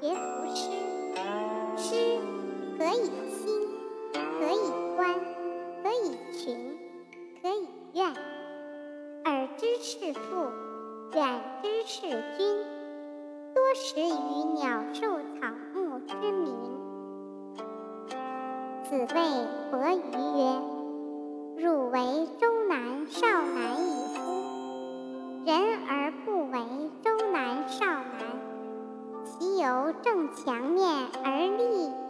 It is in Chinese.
学《诗》，诗可以兴，可以观，可以群，可以怨。尔知事父，远知事君，多识于鸟兽草木之名。子谓伯鱼曰：“汝为周南、少男矣乎？人而不为。”由正墙面而立。